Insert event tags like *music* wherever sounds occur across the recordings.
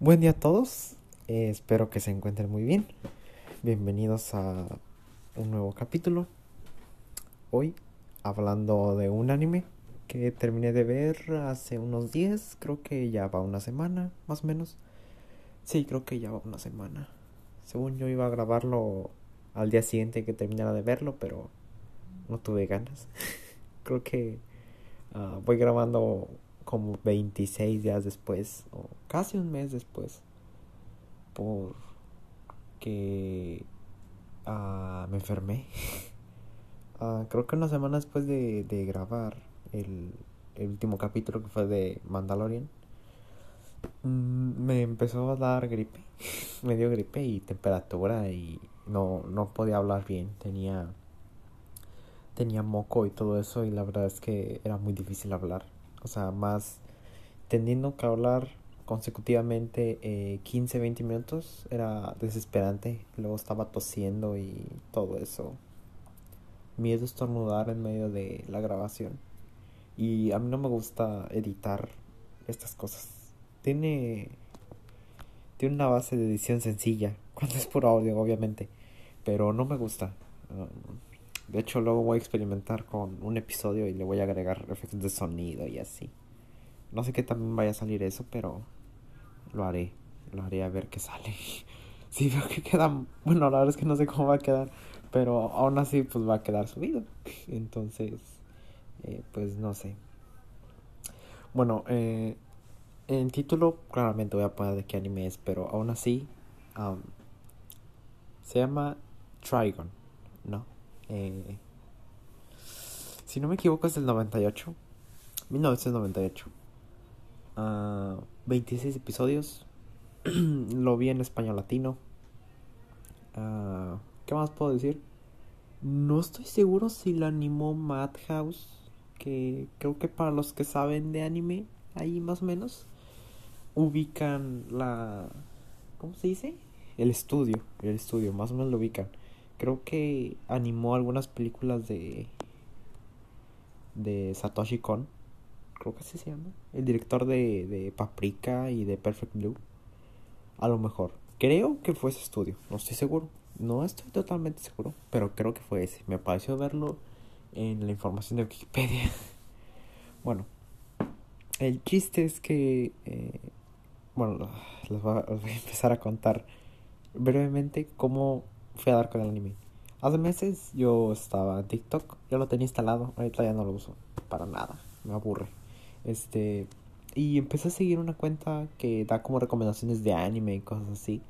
Buen día a todos, eh, espero que se encuentren muy bien. Bienvenidos a un nuevo capítulo. Hoy hablando de un anime que terminé de ver hace unos días, creo que ya va una semana, más o menos. Sí, creo que ya va una semana. Según yo iba a grabarlo al día siguiente que terminara de verlo, pero no tuve ganas. *laughs* creo que ah, voy grabando como 26 días después, o casi un mes después, porque uh, me enfermé. uh, *laughs* creo que una semana después de, de grabar el, el, último capítulo que fue de Mandalorian, mm, me empezó a dar gripe, *laughs* me dio gripe y temperatura y no, no podía hablar bien, tenía tenía moco y todo eso y la verdad es que era muy difícil hablar o sea, más teniendo que hablar consecutivamente eh, 15, 20 minutos era desesperante. Luego estaba tosiendo y todo eso. Miedo estornudar en medio de la grabación. Y a mí no me gusta editar estas cosas. Tiene, tiene una base de edición sencilla. *laughs* Cuando es por audio, obviamente. Pero no me gusta. De hecho, luego voy a experimentar con un episodio y le voy a agregar efectos de sonido y así. No sé qué también vaya a salir eso, pero lo haré. Lo haré a ver qué sale. *laughs* Si veo que queda... Bueno, la verdad es que no sé cómo va a quedar. Pero aún así, pues va a quedar subido. *laughs* Entonces, eh, pues no sé. Bueno, eh, en título claramente voy a poner de qué anime es, pero aún así um, se llama Trigon, ¿no? Eh, si no me equivoco es del 98. 1998. Uh, 26 episodios. *clears throat* Lo vi en español latino. Uh, ¿Qué más puedo decir? No estoy seguro si lo animó Madhouse. Que creo que para los que saben de anime, ahí más o menos, ubican la... ¿Cómo se dice? El estudio. El estudio, más o menos lo ubican creo que animó algunas películas de de Satoshi Kon creo que así se llama el director de, de Paprika y de Perfect Blue. A lo mejor creo que fue ese estudio no estoy seguro no estoy totalmente seguro pero creo que fue ese. Me pareció verlo en la información de Wikipedia. *laughs* Bueno el chiste es que eh, bueno les voy, a, empezar a contar brevemente cómo fui a dar con el anime. Hace meses yo estaba en TikTok, yo lo tenía instalado, ahorita ya no lo uso para nada, me aburre. Este, y empecé a seguir una cuenta que da como recomendaciones de anime y cosas así.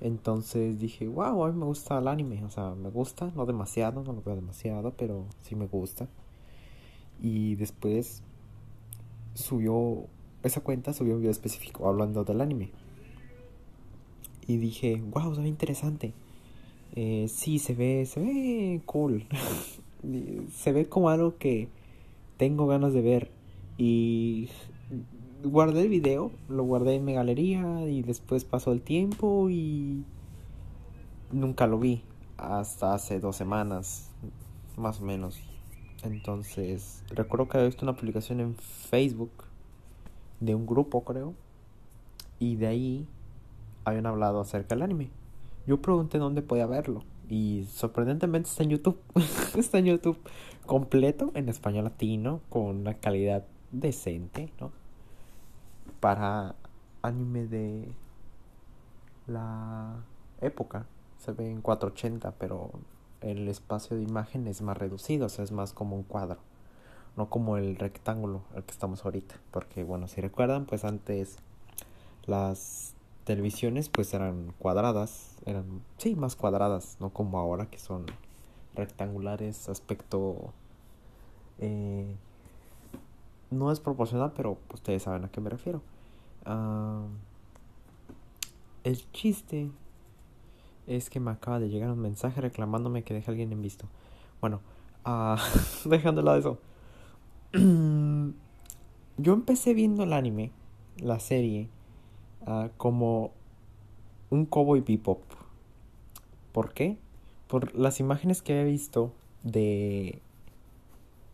Entonces dije, wow, a mí me gusta el anime, o sea, me gusta, no demasiado, no lo veo demasiado, pero sí me gusta. Y después subió, esa cuenta subió un video específico hablando del anime. Y dije, wow, se interesante. Eh, sí, se ve, se ve cool. *laughs* se ve como algo que tengo ganas de ver. Y guardé el video, lo guardé en mi galería y después pasó el tiempo y nunca lo vi. Hasta hace dos semanas, más o menos. Entonces, recuerdo que había visto una publicación en Facebook de un grupo, creo. Y de ahí habían hablado acerca del anime. Yo pregunté dónde podía verlo y sorprendentemente está en YouTube. *laughs* está en YouTube completo en español latino con una calidad decente, ¿no? Para anime de la época. Se ve en 480, pero el espacio de imagen es más reducido, o sea, es más como un cuadro, no como el rectángulo al que estamos ahorita. Porque, bueno, si recuerdan, pues antes las televisiones pues eran cuadradas, eran, sí, más cuadradas, no como ahora que son rectangulares, aspecto... Eh, no es proporcional, pero ustedes saben a qué me refiero. El chiste es que me acaba de llegar un mensaje reclamándome que deje a alguien en visto. Bueno, uh, *laughs* dejando de eso. *clears throat* Yo empecé viendo el anime, la serie, uh, como un cowboy bebop. ¿Por qué? Por las imágenes que he visto de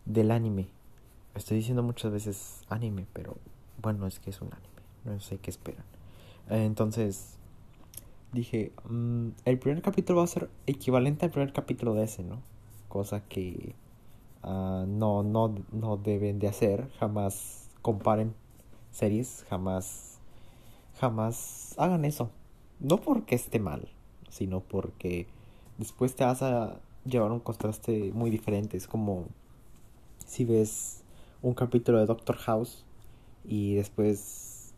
del anime. Estoy diciendo muchas veces anime, pero bueno, es que es un anime. No sé qué esperan. Entonces dije, mm, el primer capítulo va a ser equivalente al primer capítulo de ese, ¿no? Cosa que ah, no, no, no deben de hacer. Jamás comparen series, jamás, jamás hagan eso. No porque esté mal, sino porque después te vas a llevar un contraste muy diferente. Es como si ves un capítulo de Doctor House y después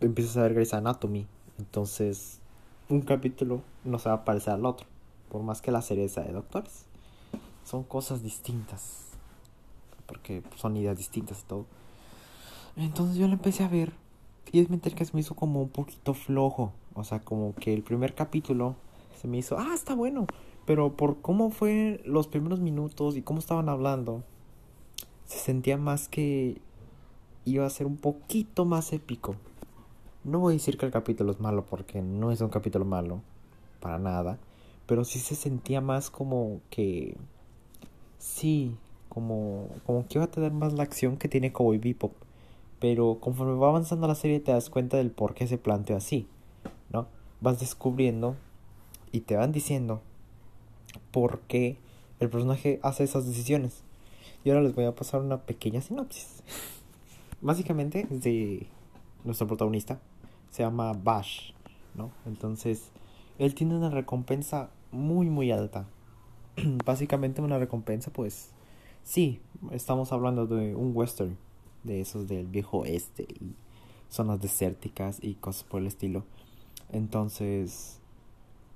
empiezas a ver Grey's Anatomy. Entonces, un capítulo no se va a parecer al otro, por más que la serie sea de doctores. Son cosas distintas, porque son ideas distintas y todo. Entonces yo lo empecé a ver y es mentir que se me hizo como un poquito flojo. O sea, como que el primer capítulo se me hizo, ah, está bueno. Pero por cómo fue los primeros minutos y cómo estaban hablando, se sentía más que iba a ser un poquito más épico. No voy a decir que el capítulo es malo porque no es un capítulo malo, para nada, pero sí se sentía más como que sí, como como que iba a tener más la acción que tiene Cowboy Bebop, pero conforme va avanzando la serie te das cuenta del por qué se planteó así, ¿no? Vas descubriendo y te van diciendo por qué el personaje hace esas decisiones. Y ahora les voy a pasar una pequeña sinopsis. *laughs* Básicamente de nuestro protagonista. Se llama Bash, ¿no? Entonces, él tiene una recompensa muy, muy alta. *clears throat* Básicamente una recompensa, pues, sí, estamos hablando de un western, de esos del viejo oeste y zonas desérticas y cosas por el estilo. Entonces,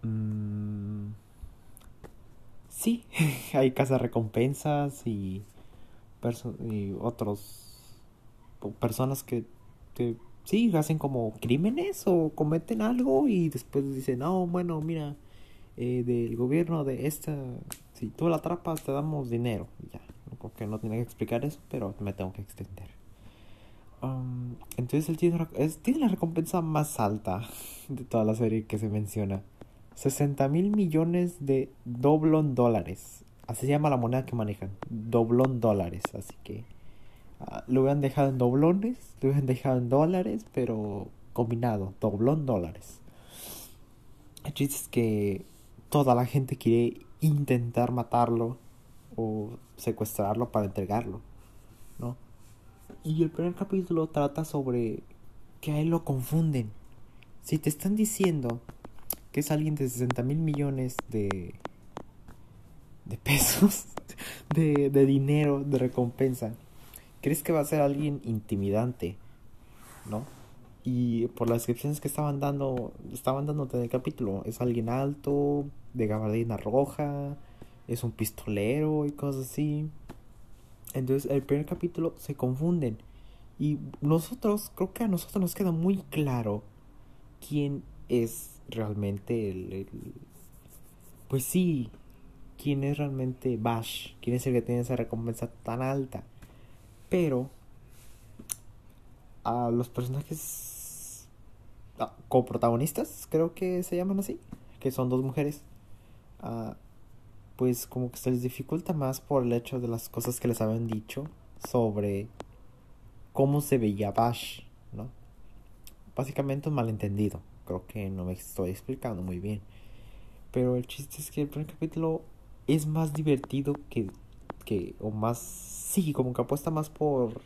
mmm, sí, *laughs* hay recompensas y, y otros personas que, que sí hacen como crímenes o cometen algo y después dicen, no, bueno, mira, eh, del gobierno de esta, si tú la atrapas te damos dinero. Ya, porque no tiene que explicar eso, pero me tengo que extender. Um, entonces él tiene, es, tiene la recompensa más alta *laughs* de toda la serie que se menciona. 60 mil millones de doblón dólares. Así se llama la moneda que manejan. Doblón dólares. Así que uh, lo hubieran dejado en doblones, lo hubieran dejado en dólares, pero combinado. Doblón dólares. El chiste es que toda la gente quiere intentar matarlo o secuestrarlo para entregarlo. ¿No? Y el primer capítulo trata sobre que a él lo confunden. Si te están diciendo que es alguien de 60 mil millones de, de pesos, *laughs* de, de dinero, de recompensa, crees que va a ser alguien intimidante, ¿no? Y por las descripciones que estaban dando, estaban dándote en el capítulo, es alguien alto, de gabardina roja, es un pistolero y cosas así. Entonces, el primer capítulo se confunden. Y nosotros, creo que a nosotros nos queda muy claro quién es realmente el, pues sí, quién es realmente Bash, quién es el que tiene esa recompensa tan alta. Pero a los personajes coprotagonistas, creo que se llaman así, que son dos mujeres, pues como que se les dificulta más por el hecho de las cosas que les habían dicho sobre cómo se veía Bash, ¿no? Básicamente un malentendido. Creo que no me estoy explicando muy bien. Pero el chiste es que el primer capítulo es más divertido que, que o más, sí, como que apuesta más por,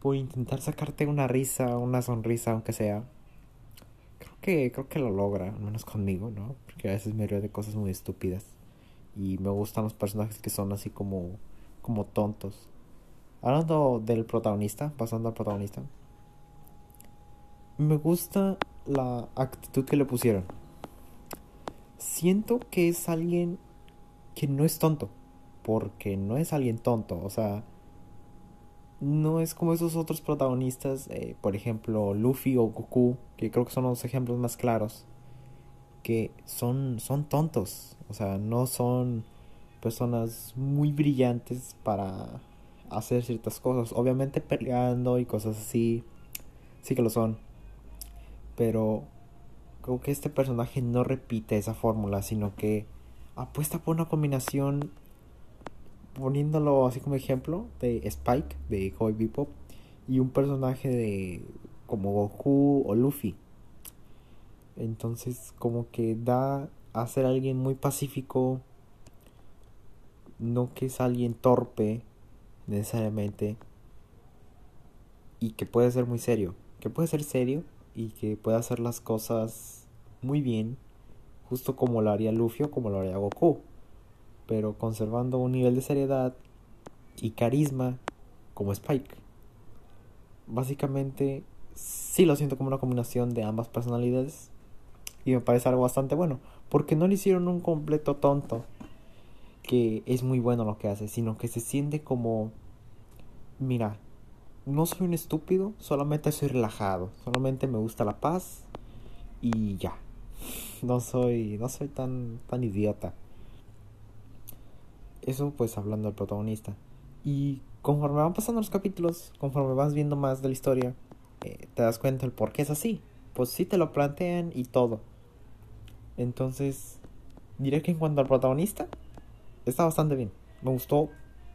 por intentar sacarte una risa, una sonrisa, aunque sea. Creo que, lo logra, al menos conmigo, ¿no? Porque a veces me río de cosas muy estúpidas. Y me gustan los personajes que son así como, como tontos. Hablando del protagonista, pasando al protagonista me gusta la actitud que le pusieron. Siento que es alguien que no es tonto, porque no es alguien tonto, o sea, no es como esos otros protagonistas, eh, por ejemplo, Luffy o Goku, que creo que son los ejemplos más claros, que son, son tontos, o sea, no son personas muy brillantes para hacer ciertas cosas, obviamente peleando y cosas así, sí que lo son, pero creo que este personaje no repite esa fórmula, sino que apuesta por una combinación, poniéndolo así como ejemplo, de Spike, de Cowboy Bebop, y un personaje de como Goku o Luffy. Entonces como que da a ser alguien muy pacífico, no que es alguien torpe necesariamente y que puede ser muy serio, que puede ser serio y que puede hacer las cosas muy bien, justo como lo haría Luffy o como lo haría Goku, pero conservando un nivel de seriedad y carisma como Spike. Básicamente sí lo siento como una combinación de ambas personalidades y me parece algo bastante bueno, porque no le hicieron un completo tonto que es muy bueno lo que hace, sino que se siente como mira, no soy un estúpido, solamente soy relajado, solamente me gusta la paz y ya. *laughs* No soy no soy tan tan idiota. Eso pues hablando del protagonista. Y conforme van pasando los capítulos, conforme vas viendo más de la historia, eh, te das cuenta el por qué es así. Pues sí te lo plantean y todo. Entonces, diré que en cuanto al protagonista, está bastante bien. Me gustó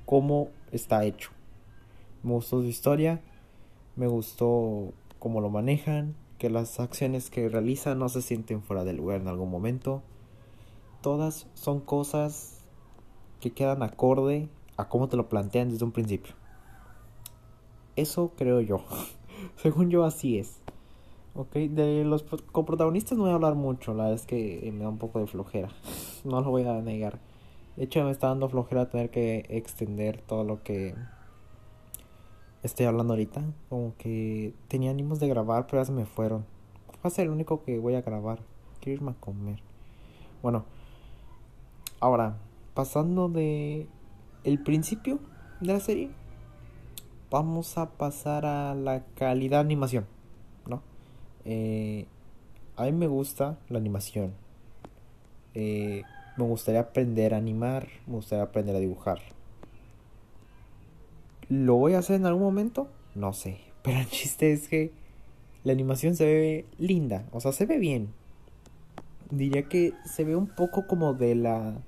cómo está hecho. Me gustó su historia. Me gustó cómo lo manejan. Que las acciones que realiza no se sienten fuera de lugar en algún momento. Todas son cosas que quedan acorde a cómo te lo plantean desde un principio. Eso creo yo. *laughs* Según yo así es. Ok, de los coprotagonistas no voy a hablar mucho, la verdad es que me da un poco de flojera. *laughs* No lo voy a negar. De hecho me está dando flojera tener que extender todo lo que estoy hablando ahorita. Como que tenía ánimos de grabar, pero ya se me fueron. Va a ser el único que voy a grabar. Quiero irme a comer. Bueno, ahora, pasando de el principio de la serie, vamos a pasar a la calidad de animación, ¿no? Eh, a mí me gusta la animación. Eh, me gustaría aprender a animar, me gustaría aprender a dibujar. ¿Lo voy a hacer en algún momento? No sé. *laughs* Pero el chiste es que la animación se ve linda, o sea, se ve bien. Diría que se ve un poco como de la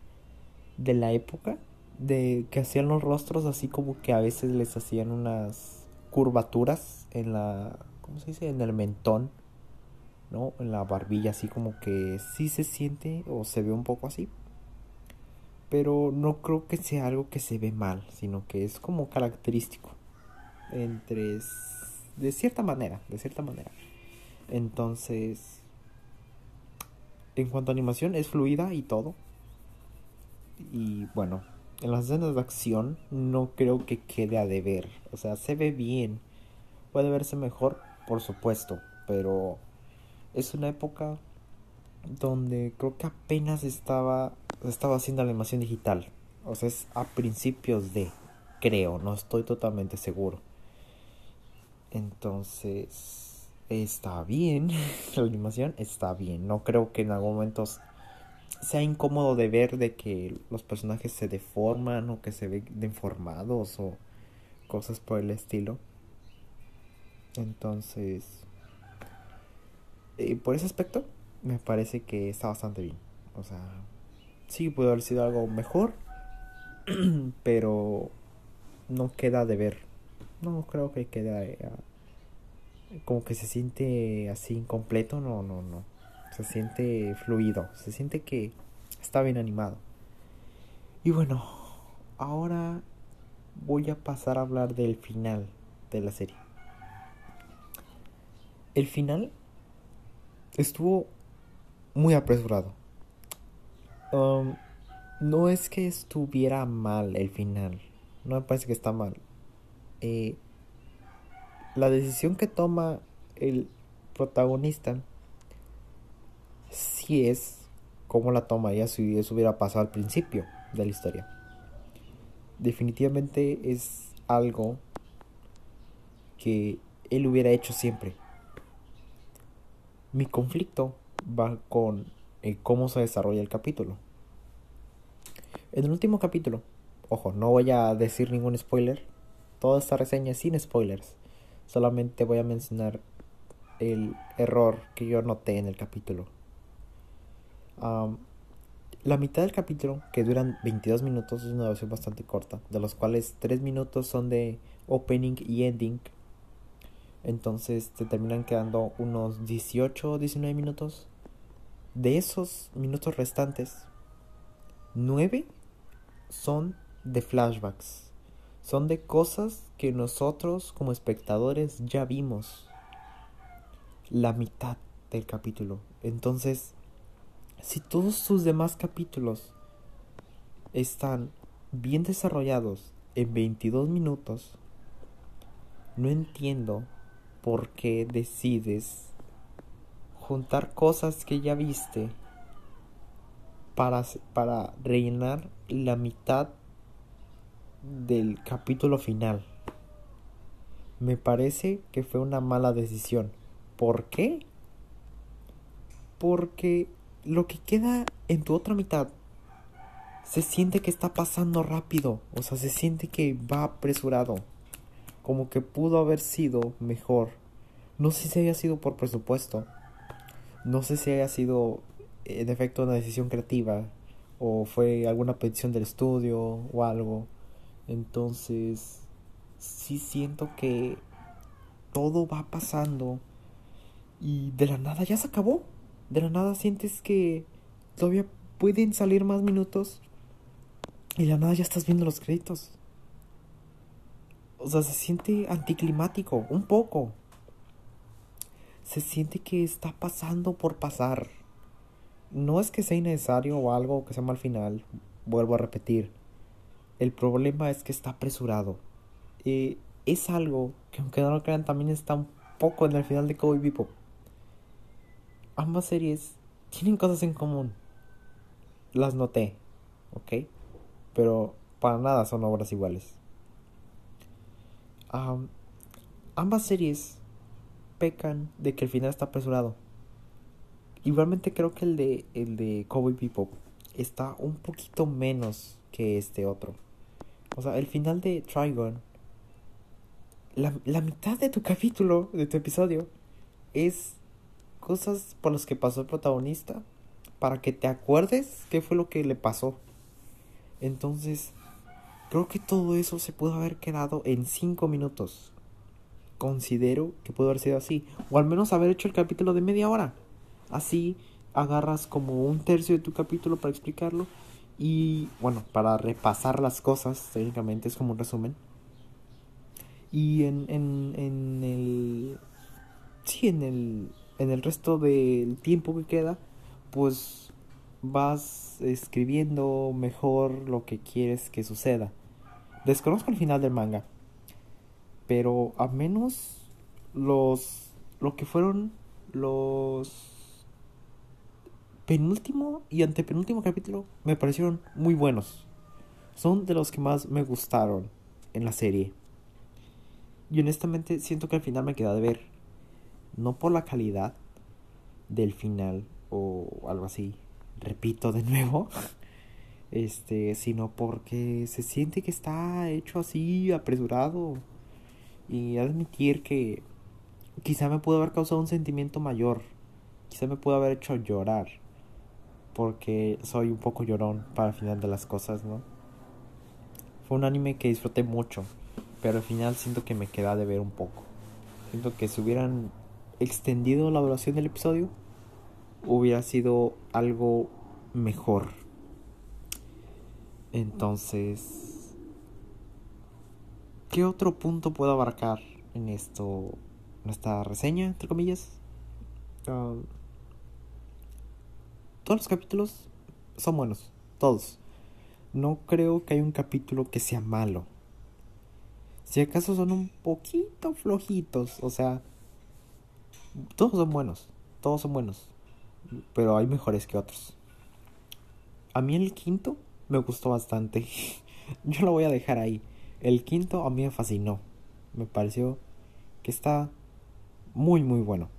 de la época de que hacían los rostros así como que a veces les hacían unas curvaturas en la ¿cómo se dice? en el mentón, ¿no? En la barbilla así como que sí se siente o se ve un poco así. Pero no creo que sea algo que se ve mal, sino que es como característico entre de cierta manera, de cierta manera. Entonces, en cuanto a animación es fluida y todo. Y bueno, en las escenas de acción no creo que quede a deber. O sea, se ve bien. Puede verse mejor, por supuesto, pero es una época donde creo que apenas estaba estaba haciendo animación digital. O sea, es a principios de, creo, no estoy totalmente seguro. Entonces, está bien, *laughs* la animación está bien. No creo que en algún momento sea incómodo de ver de que los personajes se deforman o que se ven deformados o cosas por el estilo. Entonces, eh, por ese aspecto, me parece que está bastante bien. O sea, sí puede haber sido algo mejor, *clears throat* pero no queda de ver. No creo que quede como que se siente así incompleto, no, no, no se siente fluido, se siente que está bien animado. Y bueno, ahora voy a pasar a hablar del final de la serie. El final estuvo muy apresurado. Um, no es que estuviera mal el final, no me parece que está mal. Eh, la decisión que toma el protagonista si es como la tomaría si eso hubiera pasado al principio de la historia. Definitivamente es algo que él hubiera hecho siempre. Mi conflicto va con cómo se desarrolla el capítulo. En el último capítulo, ojo, no voy a decir ningún spoiler. Toda esta reseña es sin spoilers. Solamente voy a mencionar el error que yo noté en el capítulo la mitad del capítulo, que duran 22 minutos, es una duración bastante corta, de los cuales 3 minutos son de opening y ending. Entonces te terminan quedando unos 18 o 19 minutos. De esos minutos restantes, 9 son de flashbacks. Son de cosas que nosotros como espectadores ya vimos. La mitad del capítulo. Entonces, si todos sus demás capítulos están bien desarrollados en 22 minutos, no entiendo por qué decides juntar cosas que ya viste para, para rellenar la mitad del capítulo final. Me parece que fue una mala decisión. ¿Por qué? Porque lo que queda en tu otra mitad se siente que está pasando rápido. O sea, se siente que va apresurado como que pudo haber sido mejor. No sé si haya sido por presupuesto. No sé si haya sido en efecto una decisión creativa o fue alguna petición del estudio o algo. Entonces, sí siento que todo va pasando y de la nada ya se acabó. De la nada sientes que todavía pueden salir más minutos y de la nada ya estás viendo los créditos. O sea, se siente anticlimático, un poco. Se siente que está pasando por pasar. No es que sea innecesario o algo que sea mal final, vuelvo a repetir. El problema es que está apresurado. Eh, es algo que aunque no lo crean también está un poco en el final de Cowboy Bebop. Ambas series tienen cosas en común. Las noté, ¿ok? Pero para nada son obras iguales ambas series pecan de que el final está apresurado. Igualmente creo que el de el de Cowboy Bebop está un poquito menos que este otro. O sea, el final de Trigon la, la mitad de tu capítulo, de tu episodio, es cosas por las que pasó el protagonista para que te acuerdes qué fue lo que le pasó. Entonces, Creo que todo eso se pudo haber quedado en 5 minutos. Considero que pudo haber sido así. O al menos haber hecho el capítulo de media hora. Así agarras como un tercio de tu capítulo para explicarlo. Y bueno, para repasar las cosas, técnicamente es como un resumen. Y en, en, en el... Sí, en el, en el resto del tiempo que queda, pues vas escribiendo mejor lo que quieres que suceda. Desconozco el final del manga. Pero a menos los. Lo que fueron los. Penúltimo y antepenúltimo capítulo me parecieron muy buenos. Son de los que más me gustaron en la serie. Y honestamente siento que al final me queda de ver. No por la calidad del final o algo así. Repito de nuevo. *laughs* este, sino porque se siente que está hecho así, apresurado. Y admitir que quizá me pudo haber causado un sentimiento mayor, quizá me pudo haber hecho llorar, porque soy un poco llorón para el final de las cosas, ¿no? Fue un anime que disfruté mucho, pero al final siento que me queda de ver un poco. Siento que si hubieran extendido la duración del episodio, hubiera sido algo mejor. Entonces, ¿qué otro punto puedo abarcar en esto, en esta reseña, entre comillas? Um, todos los capítulos son buenos, todos. No creo que haya un capítulo que sea malo. Si acaso son un poquito flojitos, o sea, todos son buenos, todos son buenos, pero hay mejores que otros. A mí el quinto me gustó bastante. *laughs* Yo lo voy a dejar ahí. El quinto a mí me fascinó. Me pareció que está muy muy bueno.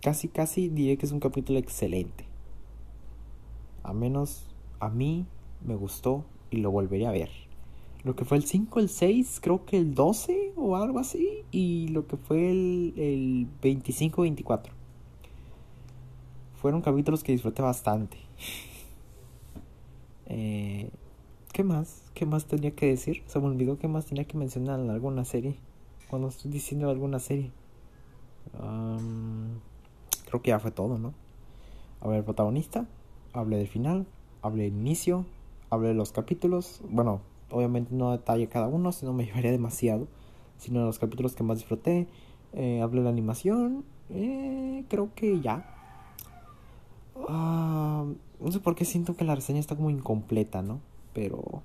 Casi casi diré que es un capítulo excelente. A menos a mí me gustó y lo volveré a ver. Lo que fue el 5, el 6, creo que el 12 o algo así. Y lo que fue el, el 25-24. Fueron capítulos que disfruté bastante. *laughs* Eh, ¿Qué más? ¿Qué más tenía que decir? Se me olvidó qué más tenía que mencionar en alguna serie cuando estoy diciendo alguna serie. creo que ya fue todo, ¿no? Hablé del protagonista, hablé del final, hablé del inicio, hablé de los capítulos. Bueno, obviamente no detalle cada uno, si no me *laughs* llevaría demasiado. Sino de los capítulos que más disfruté. Eh, hablé de la animación. Eh, creo que ya. Ah, no sé por qué siento que la reseña está como incompleta, ¿no? Pero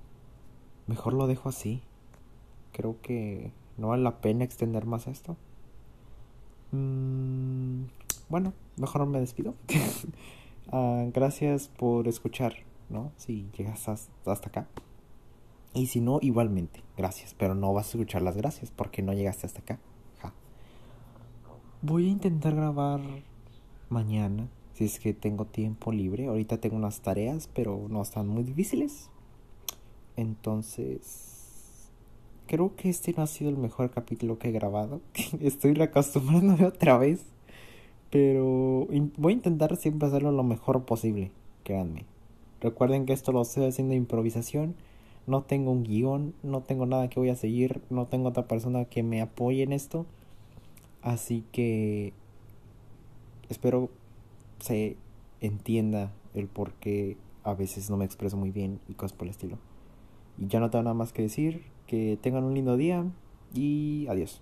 mejor lo dejo así. Creo que no vale la pena extender más esto. Mm, bueno, mejor me despido. *laughs* Ah, gracias por escuchar, ¿no? Si llegas hasta acá. Y si no, igualmente, gracias. Pero no vas a escuchar las gracias porque no llegaste hasta acá. Voy a intentar grabar mañana, si es que tengo tiempo libre. Ahorita tengo unas tareas, pero no están muy difíciles. Entonces, creo que este no ha sido el mejor capítulo que he grabado. *laughs* Estoy reacostumbrándome otra vez. Pero voy a intentar siempre hacerlo lo mejor posible, créanme. Recuerden que esto lo estoy haciendo de improvisación. No tengo un guion, no tengo nada que voy a seguir, no tengo otra persona que me apoye en esto. Así que espero se entienda el por qué a veces no me expreso muy bien y cosas por el estilo. Y ya no tengo nada más que decir. Que tengan un lindo día y adiós.